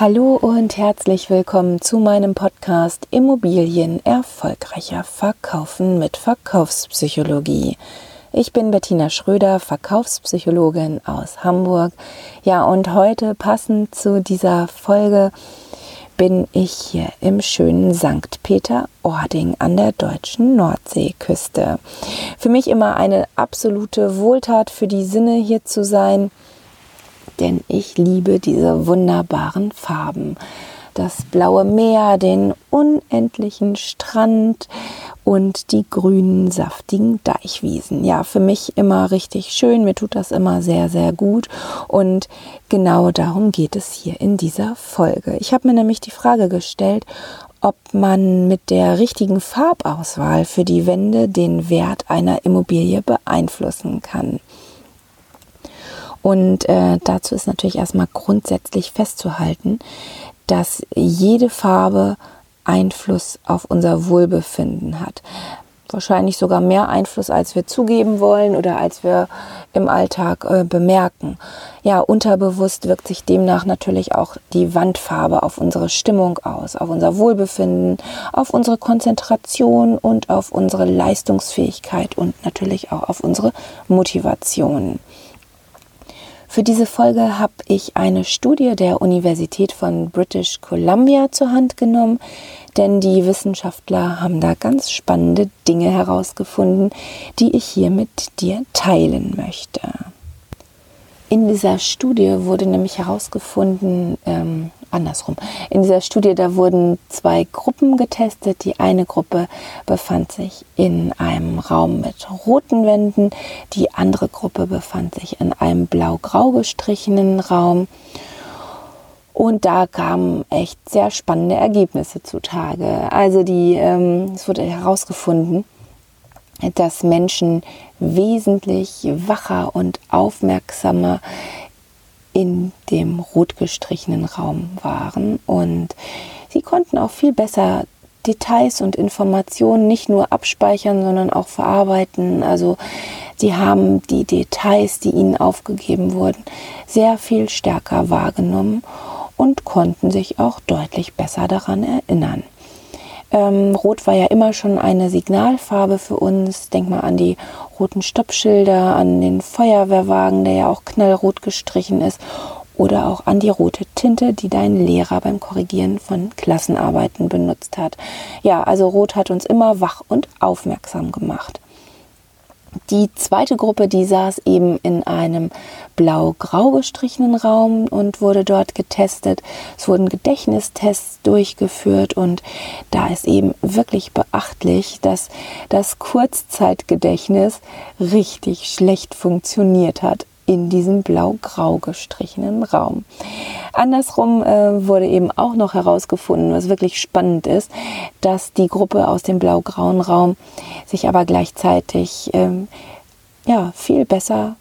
Hallo und herzlich willkommen zu meinem Podcast Immobilien erfolgreicher verkaufen mit Verkaufspsychologie. Ich bin Bettina Schröder, Verkaufspsychologin aus Hamburg. Ja, und heute passend zu dieser Folge bin ich hier im schönen St. Peter-Ording an der deutschen Nordseeküste. Für mich immer eine absolute Wohltat für die Sinne hier zu sein denn ich liebe diese wunderbaren Farben. Das blaue Meer, den unendlichen Strand und die grünen, saftigen Deichwiesen. Ja, für mich immer richtig schön. Mir tut das immer sehr, sehr gut. Und genau darum geht es hier in dieser Folge. Ich habe mir nämlich die Frage gestellt, ob man mit der richtigen Farbauswahl für die Wände den Wert einer Immobilie beeinflussen kann. Und äh, dazu ist natürlich erstmal grundsätzlich festzuhalten, dass jede Farbe Einfluss auf unser Wohlbefinden hat. Wahrscheinlich sogar mehr Einfluss, als wir zugeben wollen oder als wir im Alltag äh, bemerken. Ja, unterbewusst wirkt sich demnach natürlich auch die Wandfarbe auf unsere Stimmung aus, auf unser Wohlbefinden, auf unsere Konzentration und auf unsere Leistungsfähigkeit und natürlich auch auf unsere Motivation. Für diese Folge habe ich eine Studie der Universität von British Columbia zur Hand genommen, denn die Wissenschaftler haben da ganz spannende Dinge herausgefunden, die ich hier mit dir teilen möchte. In dieser Studie wurde nämlich herausgefunden, ähm, andersrum. In dieser Studie, da wurden zwei Gruppen getestet. Die eine Gruppe befand sich in einem Raum mit roten Wänden, die andere Gruppe befand sich in einem blau-grau gestrichenen Raum. Und da kamen echt sehr spannende Ergebnisse zutage. Also die, ähm, es wurde herausgefunden, dass Menschen wesentlich wacher und aufmerksamer in dem rot gestrichenen Raum waren und sie konnten auch viel besser Details und Informationen nicht nur abspeichern, sondern auch verarbeiten. Also sie haben die Details, die ihnen aufgegeben wurden, sehr viel stärker wahrgenommen und konnten sich auch deutlich besser daran erinnern. Ähm, Rot war ja immer schon eine Signalfarbe für uns. Denk mal an die roten Stoppschilder, an den Feuerwehrwagen, der ja auch knallrot gestrichen ist. Oder auch an die rote Tinte, die dein Lehrer beim Korrigieren von Klassenarbeiten benutzt hat. Ja, also Rot hat uns immer wach und aufmerksam gemacht. Die zweite Gruppe, die saß eben in einem blau-grau gestrichenen Raum und wurde dort getestet. Es wurden Gedächtnistests durchgeführt und da ist eben wirklich beachtlich, dass das Kurzzeitgedächtnis richtig schlecht funktioniert hat in diesem blau-grau gestrichenen Raum. Andersrum äh, wurde eben auch noch herausgefunden, was wirklich spannend ist, dass die Gruppe aus dem blau-grauen Raum sich aber gleichzeitig ähm, ja, viel besser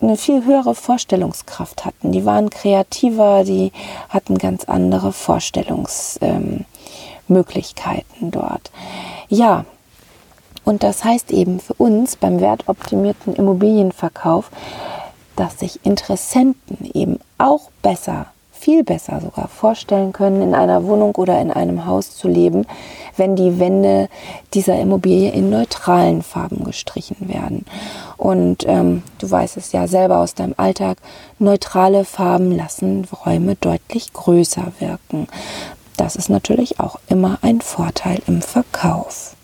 eine viel höhere Vorstellungskraft hatten. Die waren kreativer, die hatten ganz andere Vorstellungsmöglichkeiten ähm, dort. Ja, und das heißt eben für uns beim wertoptimierten Immobilienverkauf, dass sich Interessenten eben auch besser, viel besser sogar vorstellen können, in einer Wohnung oder in einem Haus zu leben, wenn die Wände dieser Immobilie in neutralen Farben gestrichen werden. Und ähm, du weißt es ja selber aus deinem Alltag, neutrale Farben lassen Räume deutlich größer wirken. Das ist natürlich auch immer ein Vorteil im Verkauf.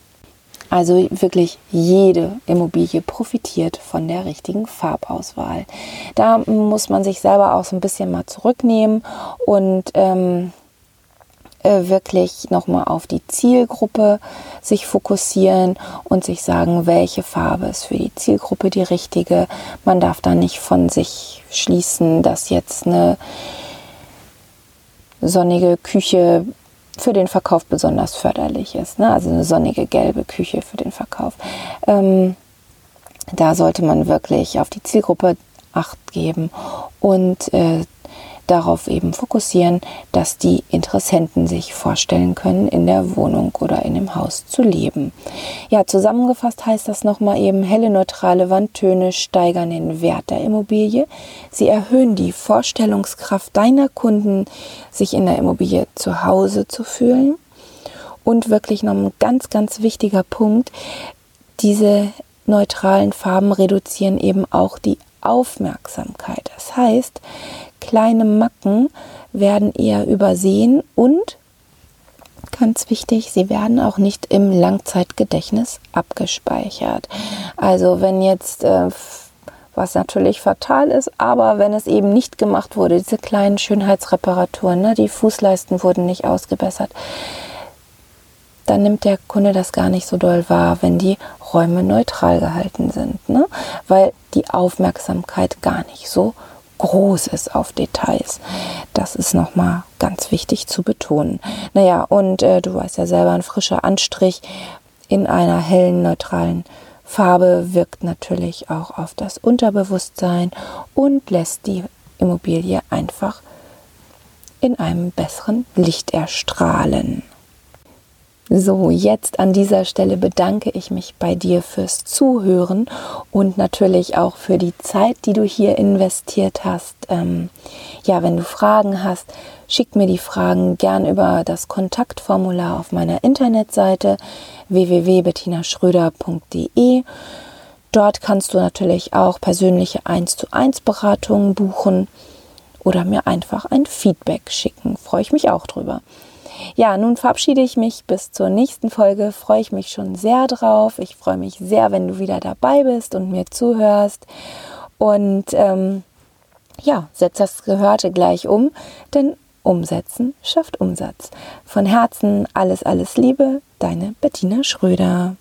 Also wirklich jede Immobilie profitiert von der richtigen Farbauswahl. Da muss man sich selber auch so ein bisschen mal zurücknehmen und ähm, äh, wirklich nochmal auf die Zielgruppe sich fokussieren und sich sagen, welche Farbe ist für die Zielgruppe die richtige. Man darf da nicht von sich schließen, dass jetzt eine sonnige Küche für den Verkauf besonders förderlich ist. Ne? Also eine sonnige gelbe Küche für den Verkauf. Ähm, da sollte man wirklich auf die Zielgruppe Acht geben und äh, darauf eben fokussieren, dass die Interessenten sich vorstellen können, in der Wohnung oder in dem Haus zu leben. Ja, zusammengefasst heißt das nochmal eben, helle neutrale Wandtöne steigern den Wert der Immobilie. Sie erhöhen die Vorstellungskraft deiner Kunden, sich in der Immobilie zu Hause zu fühlen. Und wirklich noch ein ganz, ganz wichtiger Punkt, diese neutralen Farben reduzieren eben auch die Aufmerksamkeit. Das heißt, kleine Macken werden eher übersehen und ganz wichtig, sie werden auch nicht im Langzeitgedächtnis abgespeichert. Also wenn jetzt, äh, was natürlich fatal ist, aber wenn es eben nicht gemacht wurde, diese kleinen Schönheitsreparaturen, ne, die Fußleisten wurden nicht ausgebessert, dann nimmt der Kunde das gar nicht so doll wahr, wenn die Räume neutral gehalten sind, ne? weil die Aufmerksamkeit gar nicht so groß ist auf Details. Das ist nochmal ganz wichtig zu betonen. Naja, und äh, du weißt ja selber, ein frischer Anstrich in einer hellen, neutralen Farbe wirkt natürlich auch auf das Unterbewusstsein und lässt die Immobilie einfach in einem besseren Licht erstrahlen. So, jetzt an dieser Stelle bedanke ich mich bei dir fürs Zuhören und natürlich auch für die Zeit, die du hier investiert hast. Ähm, ja, wenn du Fragen hast, schick mir die Fragen gern über das Kontaktformular auf meiner Internetseite www.bettinaschröder.de. Dort kannst du natürlich auch persönliche 1 zu 1 Beratungen buchen oder mir einfach ein Feedback schicken. Freue ich mich auch drüber. Ja, nun verabschiede ich mich bis zur nächsten Folge. Freue ich mich schon sehr drauf. Ich freue mich sehr, wenn du wieder dabei bist und mir zuhörst. Und ähm, ja, setz das Gehörte gleich um, denn Umsetzen schafft Umsatz. Von Herzen alles, alles Liebe, deine Bettina Schröder.